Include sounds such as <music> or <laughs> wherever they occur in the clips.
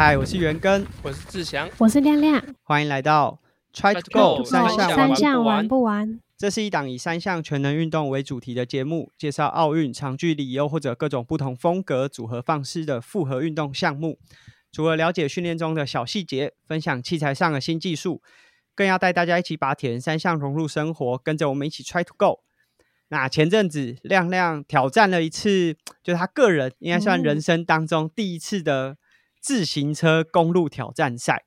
嗨，我是元根，我是志祥，我是亮亮，欢迎来到 Try to Go，Go 三项三项玩不玩完？这是一档以三项全能运动为主题的节目，介绍奥运长距离又或者各种不同风格组合方式的复合运动项目。除了了解训练中的小细节，分享器材上的新技术，更要带大家一起把铁人三项融入生活，跟着我们一起 Try to Go。那前阵子亮亮挑战了一次，就是他个人应该算哦人生当中第一次的自行车公路挑战赛。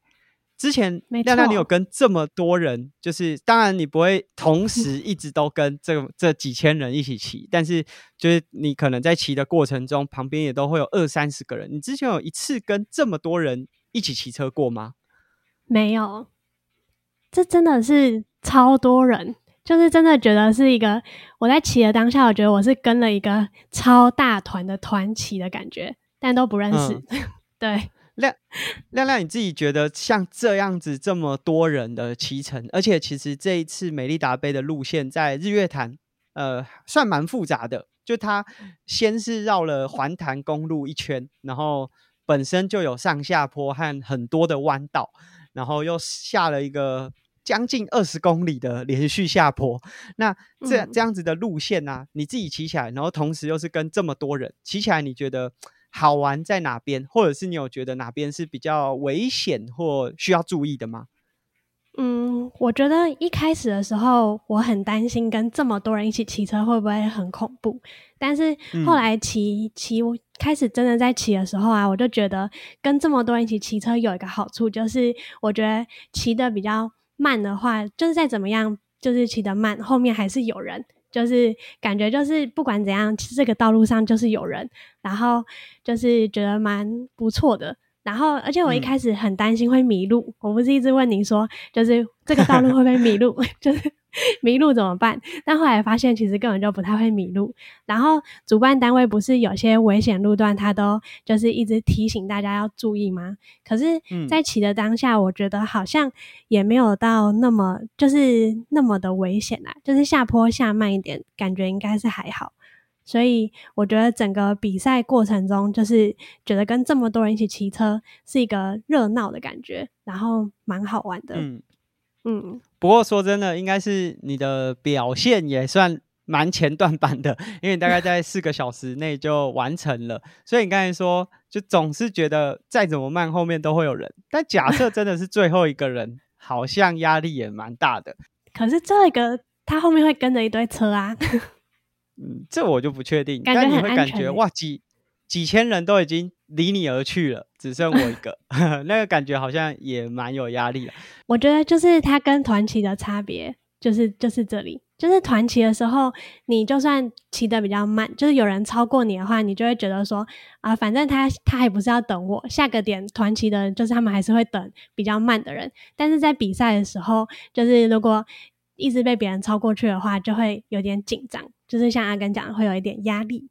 之前没亮亮，你有跟这么多人，就是当然你不会同时一直都跟这个这几千人一起骑，但是就是你可能在骑的过程中，旁边也都会有二三十个人。你之前有一次跟这么多人一起骑车过吗？没有，这真的是超多人，就是真的觉得是一个我在骑的当下，我觉得我是跟了一个超大团的团骑的感觉，但都不认识。<laughs> 对，<laughs> 亮亮亮，你自己觉得像这样子这么多人的骑乘，而且其实这一次美丽达杯的路线在日月潭，呃，算蛮复杂的。就它先是绕了环潭公路一圈，然后本身就有上下坡和很多的弯道，然后又下了一个将近二十公里的连续下坡。那这嗯这样子的路线呢、你自己骑起来，然后同时又是跟这么多人骑起来，你觉得好玩在哪边？或者是你有觉得哪边是比较危险或需要注意的吗？嗯，我觉得一开始的时候，我很担心跟这么多人一起骑车会不会很恐怖。但是后嗯来骑骑开始真的在骑的时候啊，我就觉得跟这么多人一起骑车有一个好处，就是我觉得骑的比较慢的话，就是再怎么样，就是骑得慢，后面还是有人。就是感觉就是不管怎样，其实这个道路上就是有人，然后就是觉得蛮不错的。然后，而且我一嗯开始很担心会迷路，我不是一直问你说，就是这个道路会不会迷路？<laughs> 就是 <laughs> 迷路怎么办？但后来发现其实根本就不太会迷路。然后主办单位不是有些危险路段，他都就是一直提醒大家要注意吗？可是嗯，在骑的当下，我觉得好像也没有到那么就是那么的危险啦，就是下坡下慢一点，感觉应该是还好。所以我觉得整个比赛过程中，就是觉得跟这么多人一起骑车是一个热闹的感觉，然后蛮好玩的。嗯，嗯不过说真的，应该是你的表现也算蛮前段版的，<laughs> 因为你大概在四个小时内就完成了。所以你刚才说，就总是觉得再怎么慢，后面都会有人。但假设真的是最后一个人，好像压力也蛮大的。可是这个他后面会跟着一堆车啊，<laughs> 嗯，这我就不确定。但你会感觉哇，几几千人都已经离你而去了，只剩我一个，<laughs> 那个感觉好像也蛮有压力的。我觉得就是它跟团骑的差别，就是就是这里，就是团骑的时候，你就算骑得比较慢，就是有人超过你的话，你就会觉得说啊，反正他他还不是要等我，下个点团骑的，就是他们还是会等比较慢的人。但是在比赛的时候，就是如果一直被别人超过去的话，就会有点紧张，就是像阿根讲的，会有一点压力。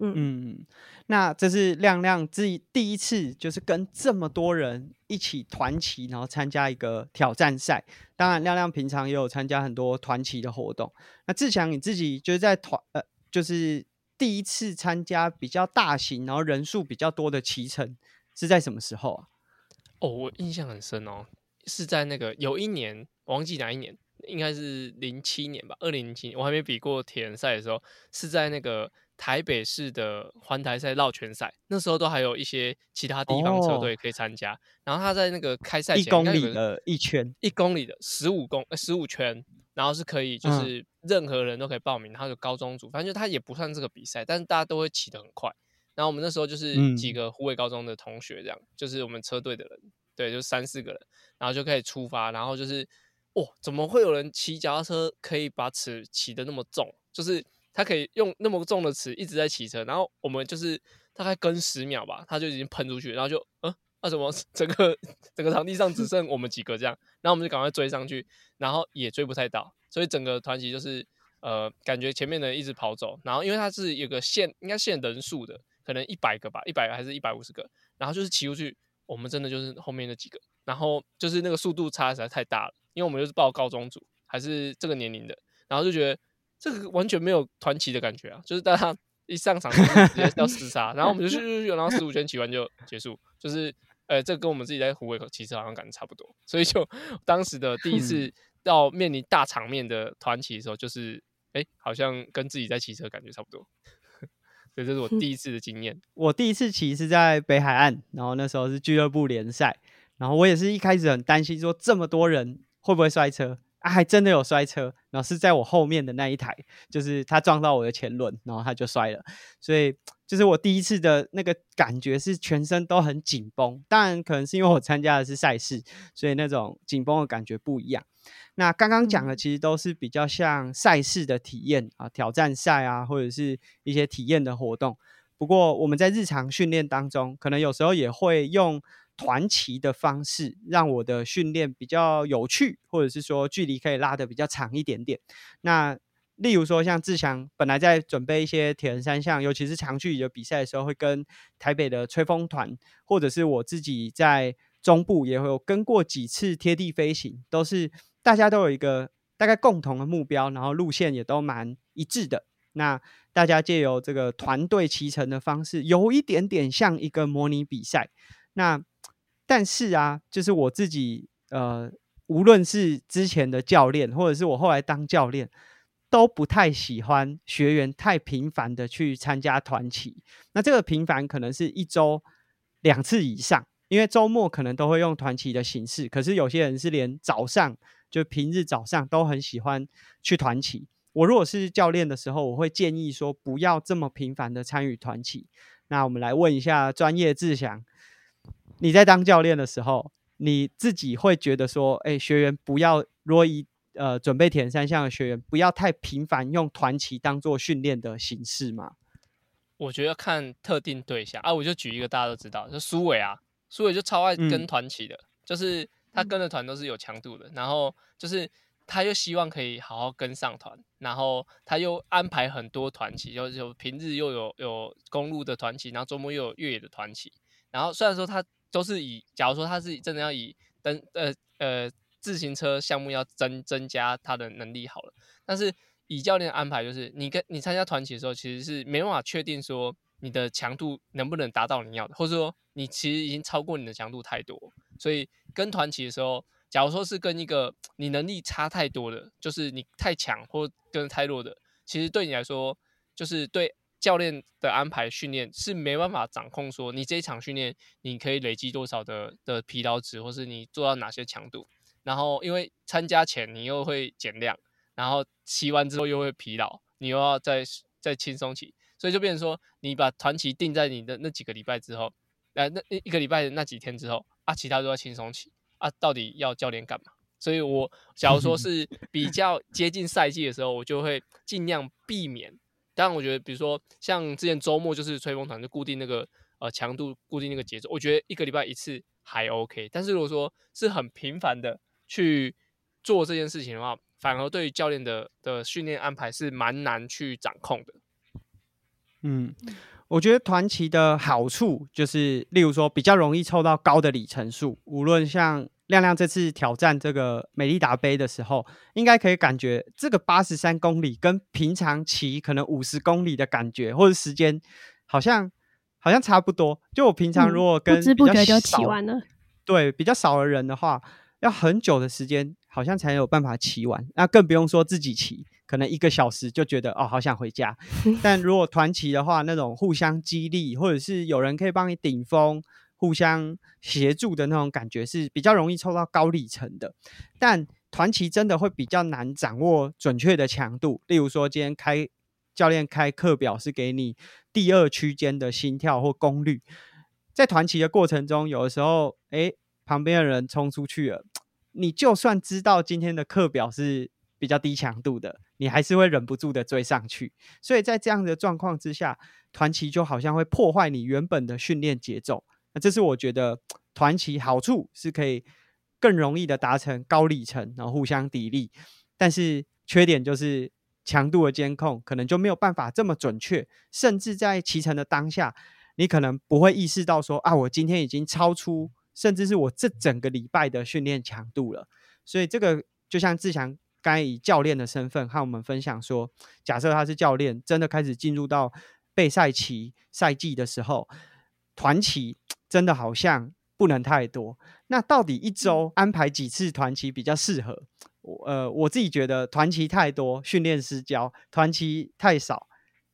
嗯嗯，那这是亮亮自己第一次，就是跟这么多人一起团骑，然后参加一个挑战赛。当然，亮亮平常也有参加很多团骑的活动。那志强你自己就是在团呃，就是第一次参加比较大型，然后人数比较多的骑乘，是在什么时候啊？哦，我印象很深哦，是在那个有一年，我忘记哪一年，应该是零七年吧，二零零七年，我还没比过铁人赛的时候，是在那个台北市的环台赛绕圈赛，那时候都还有一些其他地方车哦。队可以参加，然后他在那个开赛一前公里的一圈，一公里的十五公呃十五圈，然后是可以就嗯。是任何人都可以报名，然后有高中组，反正就他也不算这个比赛，但是大家都会骑得很快。然后我们那时候就是嗯。几个湖北高中的同学，这样、就是我们车队的人，对，就三四个人，然后就可以出发，然后就是哇，怎么会有人骑脚踏车可以把尺骑得那么重？就是他可以用那么重的尺一直在骑车，然后我们就是大概跟十秒吧，他就已经喷出去，然后就嗯，那、怎么整个整个场地上只剩我们几个这样？然后我们就赶快追上去，然后也追不太到，所以整个团体就是呃，感觉前面的一直跑走，然后因为它是有个限，应该限人数的，可能一百个吧，一百个还是一百五十个，然后就是骑出去，我们真的就是后面那几个，然后就是那个速度差实在太大了，因为我们就是报高中组，还是这个年龄的，然后就觉得这个完全没有团旗的感觉啊，就是大家 <laughs> 一上场就是直接要厮杀，然后我们就去去去，然后十五圈骑完就结束，就是呃，这跟我们自己在湖尾骑车好像感觉差不多，所以就当时的第一嗯次到面临大场面的团骑的时候，就是哎，好像跟自己在骑车感觉差不多，<laughs> 所以这是我第一次的经验。<laughs> 我第一次骑是在北海岸，然后那时候是俱乐部联赛，然后我也是一开始很担心说这么多人会不会摔车啊，还真的有摔车，然后是在我后面的那一台，就是他撞到我的前轮，然后他就摔了，所以就是我第一次的那个感觉是全身都很紧绷，当然可能是因为我参加的是赛事，所以那种紧绷的感觉不一样。那刚刚讲的其实都是比较像赛事的体验啊，挑战赛啊，或者是一些体验的活动。不过我们在日常训练当中，可能有时候也会用团旗的方式，让我的训练比较有趣，或者是说距离可以拉得比较长一点点。那例如说，像志祥本来在准备一些铁人三项，尤其是长距离的比赛的时候，会跟台北的吹风团，或者是我自己在中部也会有跟过几次贴地飞行，都是大家都有一个大概共同的目标，然后路线也都蛮一致的。那大家借由这个团队骑乘的方式，有一点点像一个模拟比赛。那但是啊，就是我自己呃，无论是之前的教练，或者是我后来当教练，都不太喜欢学员太频繁的去参加团骑。那这个频繁可能是一周两次以上，因为周末可能都会用团骑的形式。可是有些人是连早上就平日早上都很喜欢去团骑。我如果是教练的时候，我会建议说不要这么频繁的参与团骑。那我们来问一下专业志祥，你在当教练的时候，你自己会觉得说，哎，学员不要，如果以呃准备铁人三项的学员，不要太频繁用团旗当做训练的形式吗？我觉得看特定对象啊，我就举一个大家都知道，就苏伟啊，苏伟就超爱跟嗯团骑的，就是他跟的团都是有强度的，然后就是他又希望可以好好跟上团，然后他又安排很多团骑，就有平日又有有公路的团骑，然后周末又有越野的团骑，然后虽然说他都是以，假如说他是真的要以登呃呃自行车项目要增增加他的能力好了，但是以教练的安排，就是你跟你参加团骑的时候，其实是没办法确定说你的强度能不能达到你要的，或者说你其实已经超过你的强度太多，所以跟团骑的时候，假如说是跟一个你能力差太多的，就是你太强或跟太弱的，其实对你来说，就是对教练的安排训练是没办法掌控，说你这一场训练你可以累积多少的的疲劳值，或是你做到哪些强度，然后因为参加前你又会减量。然后骑完之后又会疲劳，你又要再再轻松骑，所以就变成说，你把团骑定在你的那几个礼拜之后，呃，那一个礼拜的那几天之后啊，其他都要轻松骑啊，到底要教练干嘛？所以我假如说是比较接近赛季的时候，我就会尽量避免。当然，我觉得比如说像之前周末就是吹风团就固定那个呃强度，固定那个节奏，我觉得一个礼拜一次还 OK。但是如果说是很频繁的去做这件事情的话，反而对于教练的的训练安排是蛮难去掌控的。嗯，我觉得团骑的好处就是，例如说比较容易凑到高的里程数。无论像亮亮这次挑战这个美利达杯的时候，应该可以感觉这个八十三公里跟平常骑可能五十公里的感觉或者时间，好像好像差不多。就我平常如果跟嗯不知不觉就少骑完了。对比较少的人的话，要很久的时间，好像才有办法骑完。那更不用说自己骑，可能一个小时就觉得哦，好想回家。<laughs> 但如果团骑的话，那种互相激励，或者是有人可以帮你顶风，互相协助的那种感觉，是比较容易抽到高里程的。但团骑真的会比较难掌握准确的强度，例如说今天开教练开课表是给你第二区间的心跳或功率。在团骑的过程中，有的时候，哎，旁边的人冲出去了，你就算知道今天的课表是比较低强度的，你还是会忍不住的追上去。所以在这样的状况之下，团骑就好像会破坏你原本的训练节奏。那这是我觉得团骑好处是可以更容易的达成高里程，然后互相砥砺。但是缺点就是强度的监控可能就没有办法这么准确，甚至在骑乘的当下。你可能不会意识到说啊，我今天已经超出，甚至是我这整个礼拜的训练强度了。所以这个就像志强刚以教练的身份和我们分享说，假设他是教练，真的开始进入到备赛期赛季的时候，团骑真的好像不能太多。那到底一周安排几次团期比较适合？我呃，我自己觉得团期太多，训练失焦；团期太少，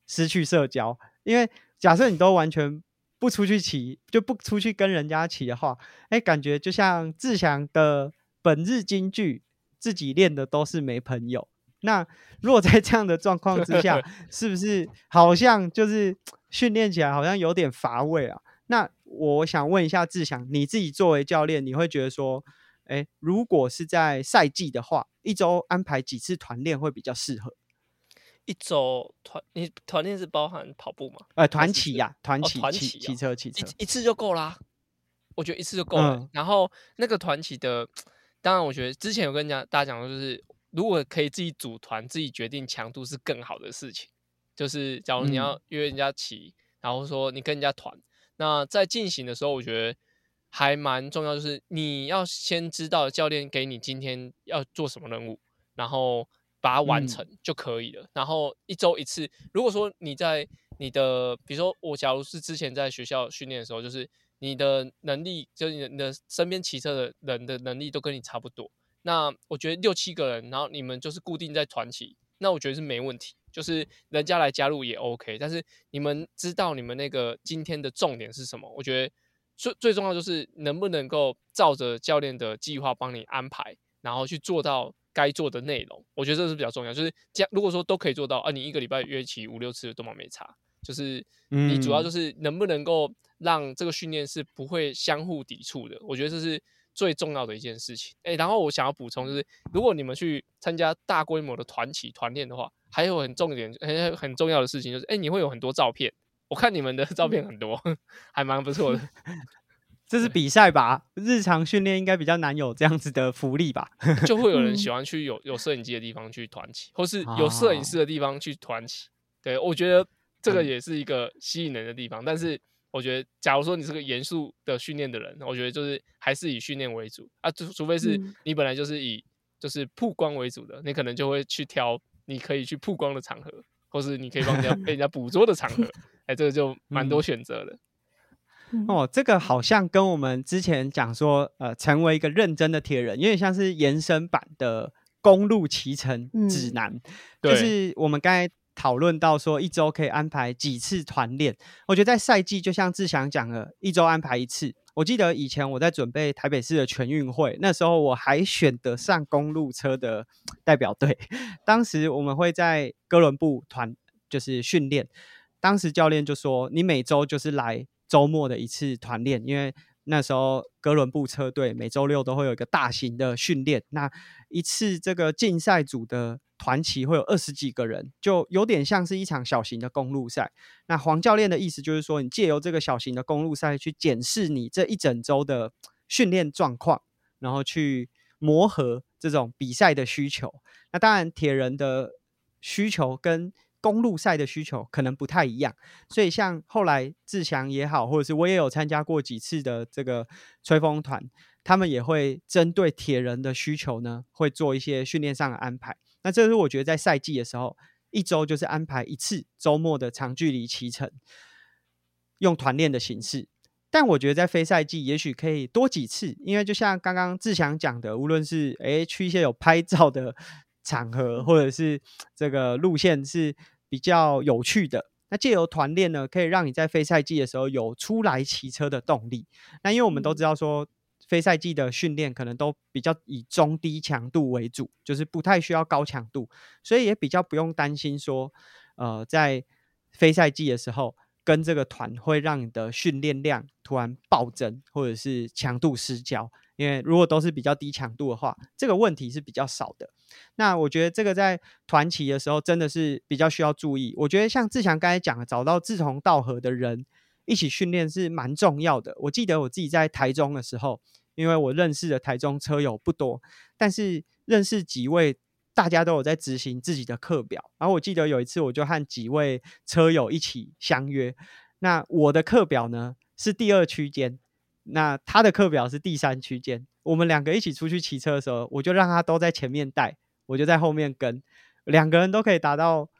失去社交。因为假设你都完全不出去骑，就不出去跟人家骑的话，哎，感觉就像志祥的本日金句，自己练的都是没朋友。那如果在这样的状况之下，<laughs> 是不是好像就是训练起来好像有点乏味啊？那我想问一下志祥，你自己作为教练，你会觉得说，哎，如果是在赛季的话，一周安排几次团练会比较适合？一周团你团练是包含跑步吗？呃，团骑呀，团骑，团骑，骑车，骑车，一次就够啦。我觉得一次就够了。然后那个团骑的，当然，我觉得之前有跟讲大家讲过，就是如果可以自己组团，自己决定强度是更好的事情。就是假如你要约人家骑，然后说你跟人家团，那在进行的时候，我觉得还蛮重要，就是你要先知道教练给你今天要做什么任务，然后。把它完成就可以了。然后一周一次。如果说你在你的，比如说我，假如是之前在学校训练的时候，就是你的能力，就是你的身边骑车的人的能力都跟你差不多。那我觉得六七个人，然后你们就是固定在团骑，那我觉得是没问题。就是人家来加入也 OK。但是你们知道你们那个今天的重点是什么？我觉得最最重要就是能不能够照着教练的计划帮你安排，然后去做到。该做的内容，我觉得这是比较重要。就是如果说都可以做到，啊，你一个礼拜约起五六次都蛮没差。就是你主要就是能不能够让这个训练是不会相互抵触的，我觉得这是最重要的一件事情。哎，然后我想要补充就是，如果你们去参加大规模的团体团练的话，还有很重点很很重要的事情就是，哎，你会有很多照片。我看你们的 <laughs> 照片很多，还蛮不错的。<laughs> 这是比赛吧？日常训练应该比较难有这样子的福利吧？就会有人喜欢去有有摄影机的地方去团起，或是有摄影师的地方去团起。对我觉得这个也是一个吸引人的地方。但是我觉得，假如说你是个严肃的训练的人，我觉得就是还是以训练为主啊。除除非是你本来就是以就是曝光为主的，你可能就会去挑你可以去曝光的场合，或是你可以帮人家 <laughs> 被人家捕捉的场合。哎，这个就蛮多选择的。哦，这个好像跟我们之前讲说，呃，成为一个认真的铁人，有点像是延伸版的公路骑乘指南。就是我们刚才讨论到说，一周可以安排几次团练。我觉得在赛季，就像志祥讲的，一周安排一次。我记得以前我在准备台北市的全运会，那时候我还选得上公路车的代表队。当时我们会在哥伦布团就是训练，当时教练就说，你每周就是来。周末的一次团练，因为那时候哥伦布车队每周六都会有一个大型的训练。那一次这个竞赛组的团旗会有二十几个人，就有点像是一场小型的公路赛。那黄教练的意思就是说，你借由这个小型的公路赛去检视你这一整周的训练状况，然后去磨合这种比赛的需求。那当然，铁人的需求跟公路赛的需求可能不太一样，所以像后来志强也好，或者是我也有参加过几次的这个吹风团，他们也会针对铁人的需求呢，会做一些训练上的安排。那这是我觉得在赛季的时候，一周就是安排一次周末的长距离骑乘，用团练的形式。但我觉得在非赛季也许可以多几次，因为就像刚刚志强讲的，无论是诶去一些有拍照的场合，或者是这个路线是。比较有趣的，那借由团练呢，可以让你在非赛季的时候有出来骑车的动力。那因为我们都知道说，非赛季的训练可能都比较以中低强度为主，就是不太需要高强度，所以也比较不用担心说，呃，在非赛季的时候跟这个团会让你的训练量突然暴增，或者是强度失焦。因为如果都是比较低强度的话，这个问题是比较少的。那我觉得这个在团骑的时候真的是比较需要注意。我觉得像志强刚才讲的，找到志同道合的人一起训练是蛮重要的。我记得我自己在台中的时候，因为我认识的台中车友不多，但是认识几位，大家都有在执行自己的课表。然后我记得有一次，我就和几位车友一起相约。那我的课表呢是第二区间。那他的课表是第三区间，我们两个一起出去骑车的时候，我就让他都在前面带，我就在后面跟，两个人都可以达到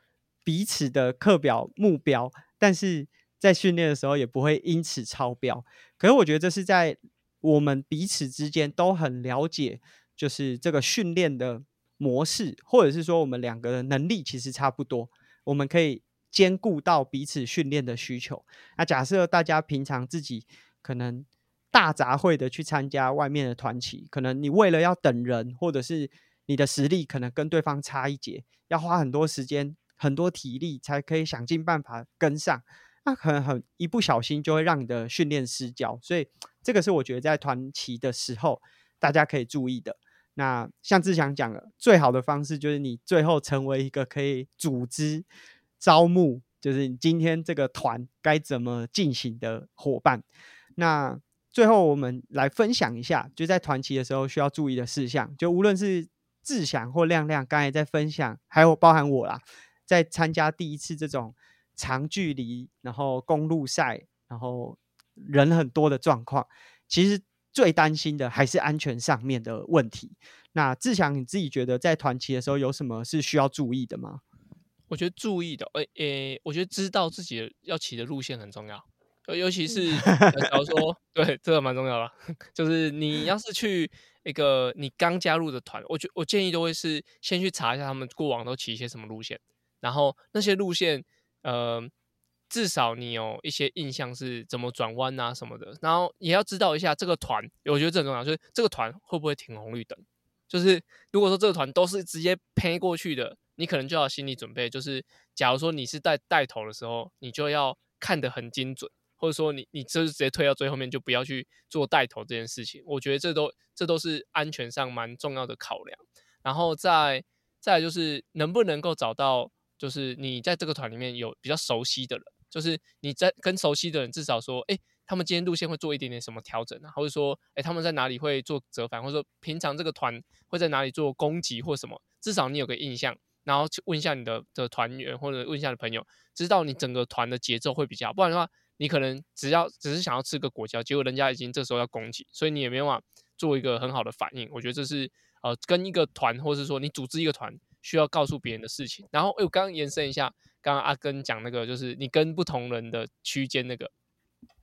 彼此的课表目标，但是在训练的时候也不会因此超标。可是我觉得这是在我们彼此之间都很了解，就是这个训练的模式，或者是说我们两个的能力其实差不多，我们可以兼顾到彼此训练的需求。那假设大家平常自己可能大杂烩的去参加外面的团旗，可能你为了要等人，或者是你的实力可能跟对方差一截，要花很多时间、很多体力才可以想尽办法跟上。那可能很一不小心就会让你的训练失焦，所以这个是我觉得在团旗的时候大家可以注意的。那像志强讲的，最好的方式就是你最后成为一个可以组织、招募，就是你今天这个团该怎么进行的伙伴。那最后我们来分享一下，就在团旗的时候需要注意的事项。就无论是志祥或亮亮刚才在分享，还有包含我啦，在参加第一次这种。长距离，然后公路赛，然后人很多的状况，其实最担心的还是安全上面的问题。那志强，你自己觉得在团骑的时候有什么是需要注意的吗？我觉得注意的，诶诶，我觉得知道自己要骑的路线很重要，尤其是 <laughs> 假如说，对，这个蛮重要的。<laughs> 就是你要是去一个你刚加入的团，我觉我建议都会是先去查一下他们过往都骑一些什么路线，然后那些路线。呃，至少你有一些印象是怎么转弯啊什么的，然后也要知道一下这个团，我觉得这很重要，就是这个团会不会停红绿灯。就是如果说这个团都是直接偏过去的，你可能就要心理准备，就是假如说你是带带头的时候，你就要看得很精准，或者说你你就是直接推到最后面，就不要去做带头这件事情。我觉得这都这都是安全上蛮重要的考量。然后再再就是能不能够找到。就是你在这个团里面有比较熟悉的人，就是你在跟熟悉的人，至少说，哎，他们今天路线会做一点点什么调整啊，或者说，哎，他们在哪里会做折返，或者说平常这个团会在哪里做攻击或什么，至少你有个印象，然后去问一下你的的团员或者问一下的朋友，知道你整个团的节奏会比较，不然的话，你可能只要只是想要吃个果胶，结果人家已经这时候要攻击，所以你也没办法做一个很好的反应。我觉得这是呃，跟一个团，或是说你组织一个团。需要告诉别人的事情，然后，哎，我刚刚延伸一下，刚刚阿根讲那个，就是你跟不同人的区间那个，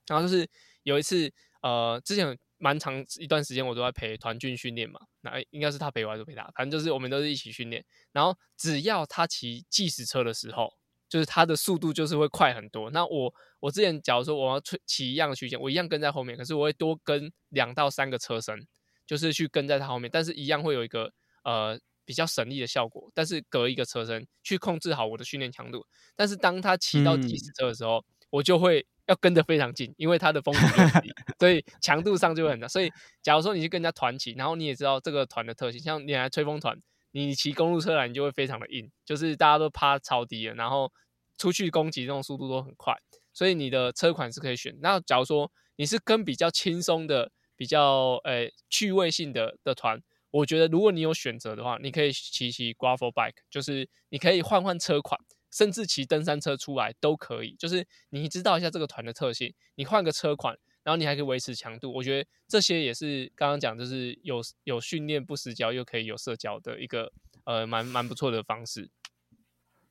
然后就是有一次，呃，之前蛮长一段时间我都在陪团军训练嘛，那应该是他陪我还是陪他，反正就是我们都是一起训练，然后只要他骑计时车的时候，就是他的速度就是会快很多。那我我之前假如说我要骑一样的区间，我一样跟在后面，可是我会多跟两到三个车身，就是去跟在他后面，但是一样会有一个呃。比较省力的效果，但是隔一个车身去控制好我的训练强度。但是当他骑到计时车的时候，我就会要跟得非常近，因为它的风阻很低，所以强度上就会很大。所以假如说你去跟人家团骑，然后你也知道这个团的特性，像你来吹风团，你骑公路车来，你就会非常的硬，就是大家都趴超低了，然后出去攻击这种速度都很快，所以你的车款是可以选。那假如说你是跟比较轻松的、比较呃趣味性的的团。我觉得，如果你有选择的话，你可以骑骑 gravel bike，就是你可以换换车款，甚至骑登山车出来都可以。就是你知道一下这个团的特性，你换个车款，然后你还可以维持强度。我觉得这些也是刚刚讲，就是有有训练不死焦，又可以有社交的一个呃蛮蛮不错的方式。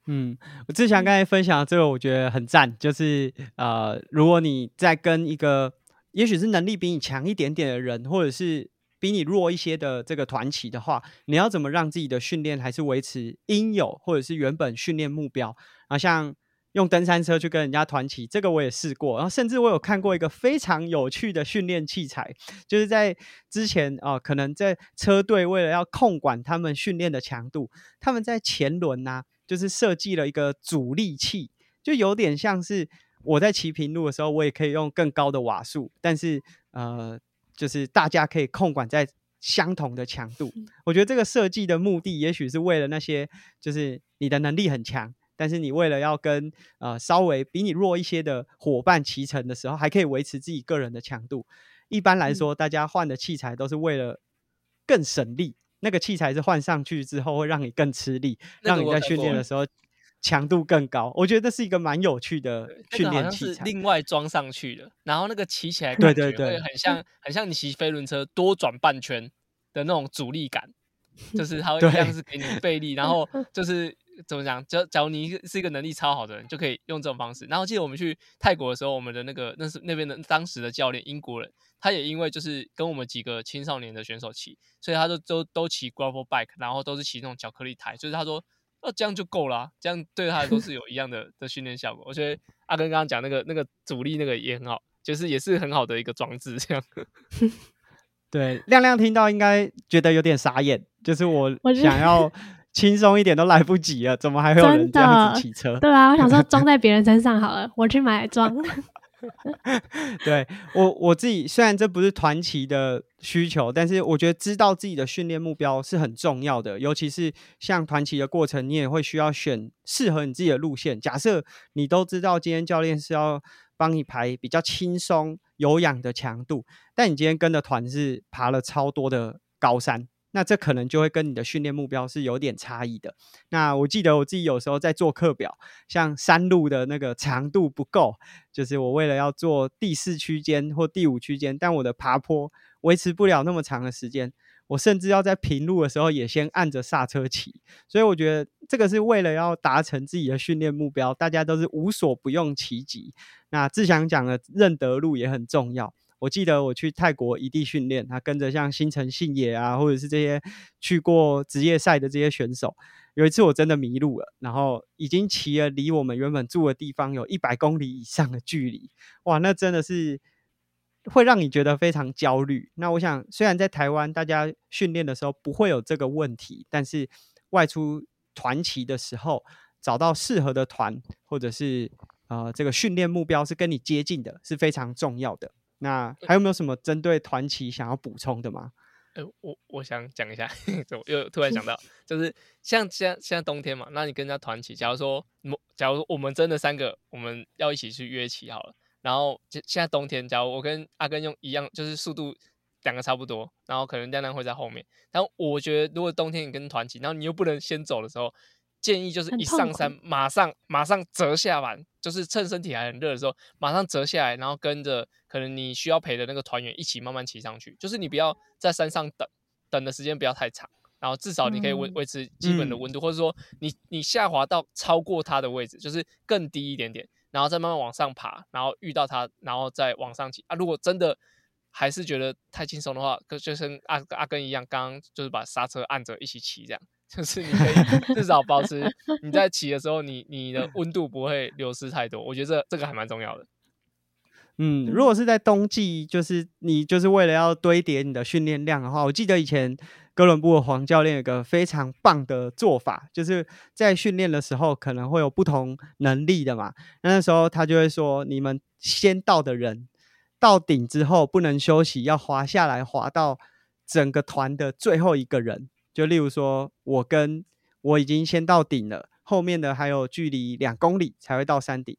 嗯，我志强刚才分享这个，我觉得很赞。就是呃，如果你在跟一个也许是能力比你强一点点的人，或者是比你弱一些的这个团体的话，你要怎么让自己的训练还是维持应有或者是原本训练目标？啊，像用登山车去跟人家团骑，这个我也试过。然后甚至我有看过一个非常有趣的训练器材，就是在之前啊，可能在车队为了要控管他们训练的强度，他们在前轮呐，就是设计了一个阻力器，就有点像是我在骑平路的时候，我也可以用更高的瓦数，但是呃。就是大家可以控管在相同的强度，我觉得这个设计的目的，也许是为了那些就是你的能力很强，但是你为了要跟呃稍微比你弱一些的伙伴骑乘的时候，还可以维持自己个人的强度。一般来说，大家换的器材都是为了更省力，那个器材是换上去之后会让你更吃力，让你在训练的时候。强度更高，我觉得这是一个蛮有趣的训练器材。另外装上去的，然后那个骑起来对对对，很像很像你骑飞轮车多转半圈的那种阻力感，<laughs> 就是它会一样是给你背力，然后 <laughs> 就是怎么讲？假假如你是一个能力超好的人，就可以用这种方式。然后记得我们去泰国的时候，我们的那个那是那边的当时的教练英国人，他也因为就是跟我们几个青少年的选手骑，所以他就都都骑 gravel bike，然后都是骑那种巧克力台，就是他说。那这样就够了，这样对他来说是有一样的的训练效果。我觉得阿根刚刚讲那个那个阻力那个也很好，就是也是很好的一个装置。这样，<laughs> 对亮亮听到应该觉得有点傻眼，就是我想要轻松一点都来不及了，怎么还会有人这样子骑车？对啊，我想说装 <laughs> 在别人身上好了，我去买装。<laughs> 对我我自己虽然这不是团旗的需求，但是我觉得知道自己的训练目标是很重要的。尤其是像团旗的过程，你也会需要选适合你自己的路线。假设你都知道今天教练是要帮你排比较轻松有氧的强度，但你今天跟的团是爬了超多的高山。那这可能就会跟你的训练目标是有点差异的。那我记得我自己有时候在做课表，像山路的那个长度不够，就是我为了要做第四区间或第五区间，但我的爬坡维持不了那么长的时间，我甚至要在平路的时候也先按着刹车骑。所以我觉得这个是为了要达成自己的训练目标，大家都是无所不用其极。那志祥讲的认得路也很重要。我记得我去泰国异地训练，他跟着像新城信也啊，或者是这些去过职业赛的这些选手。有一次我真的迷路了，然后已经骑了离我们原本住的地方有一百公里以上的距离，哇，那真的是会让你觉得非常焦虑。那我想，虽然在台湾大家训练的时候不会有这个问题，但是外出团骑的时候，找到适合的团，或者是呃这个训练目标是跟你接近的，是非常重要的。那还有没有什么针对团旗想要补充的吗？呃，我我想讲一下，<laughs> 又突然想到，就是像现在现在冬天嘛，那你跟人家团旗，假如说，假如我们真的三个，我们要一起去约骑好了，然后现现在冬天，假如我跟阿根用一样，就是速度两个差不多，然后可能亮亮会在后面，但我觉得如果冬天你跟团旗，然后你又不能先走的时候。建议就是一上山马上马上折下来，就是趁身体还很热的时候，马上折下来，然后跟着可能你需要陪的那个团员一起慢慢骑上去。就是你不要在山上等，等的时间不要太长，然后至少你可以维维持基本的温度，或者说你你下滑到超过它的位置，就是更低一点点，然后再慢慢往上爬，然后遇到它，然后再往上骑啊。如果真的还是觉得太轻松的话，就就跟阿阿根一样，刚刚就是把刹车按着一起骑这样。就是你可以至少保持你在骑的时候，你你的温度不会流失太多。我觉得这这个还蛮重要的。嗯，如果是在冬季，就是你就是为了要堆叠你的训练量的话，我记得以前哥伦布的黄教练有个非常棒的做法，就是在训练的时候可能会有不同能力的嘛。那时候他就会说，你们先到的人到顶之后不能休息，要滑下来，滑到整个团的最后一个人。就例如说，我跟我已经先到顶了，后面的还有距离两公里才会到山顶。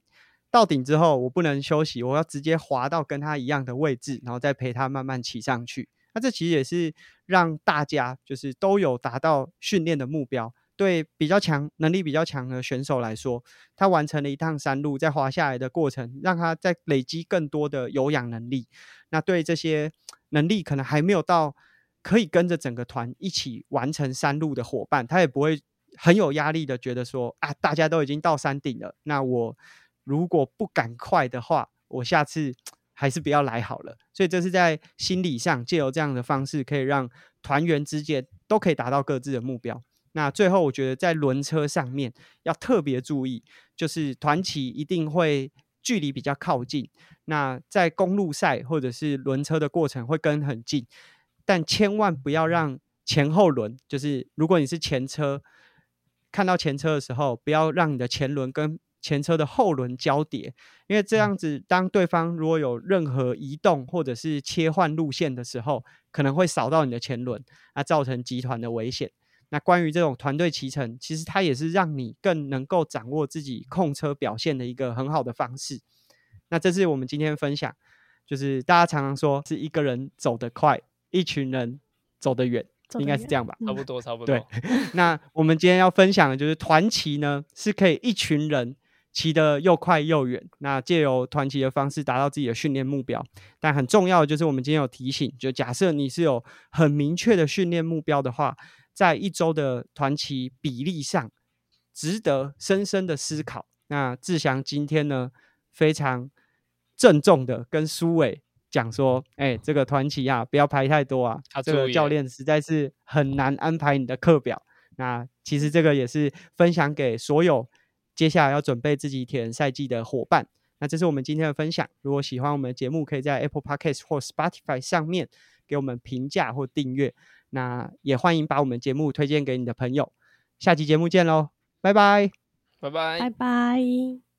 到顶之后，我不能休息，我要直接滑到跟他一样的位置，然后再陪他慢慢骑上去。那这其实也是让大家就是都有达到训练的目标。对比较强、能力比较强的选手来说，他完成了一趟山路，在滑下来的过程，让他在累积更多的有氧能力。那对这些能力可能还没有到。可以跟着整个团一起完成山路的伙伴，他也不会很有压力的觉得说啊，大家都已经到山顶了，那我如果不赶快的话，我下次 <tsk> 还是不要来好了。所以这是在心理上借由这样的方式，可以让团员之间都可以达到各自的目标。那最后我觉得在轮车上面要特别注意，就是团旗一定会距离比较靠近，那在公路赛或者是轮车的过程会跟很近。但千万不要让前后轮，就是如果你是前车，看到前车的时候，不要让你的前轮跟前车的后轮交叠，因为这样子，当对方如果有任何移动或者是切换路线的时候，可能会扫到你的前轮，那造成集团的危险。那关于这种团队骑乘，其实它也是让你更能够掌握自己控车表现的一个很好的方式。那这是我们今天分享，就是大家常常说是一个人走得快。一群人走得远，应该是这样吧？差不多，差不多。对，<laughs> 那我们今天要分享的就是团骑呢，是可以一群人骑得又快又远。那借由团骑的方式达到自己的训练目标。但很重要的就是，我们今天有提醒，就假设你是有很明确的训练目标的话，在一周的团骑比例上，值得深深的思考。那志祥今天呢，非常郑重的跟苏伟讲说：“哎，这个团旗啊，不要排太多啊，这个教练实在是很难安排你的课表。”那其实这个也是分享给所有接下来要准备自己铁人赛季的伙伴。那这是我们今天的分享。如果喜欢我们的节目，可以在 Apple Podcast 或 Spotify 上面给我们评价或订阅。那也欢迎把我们节目推荐给你的朋友。下期节目见喽，拜拜，拜拜，拜拜。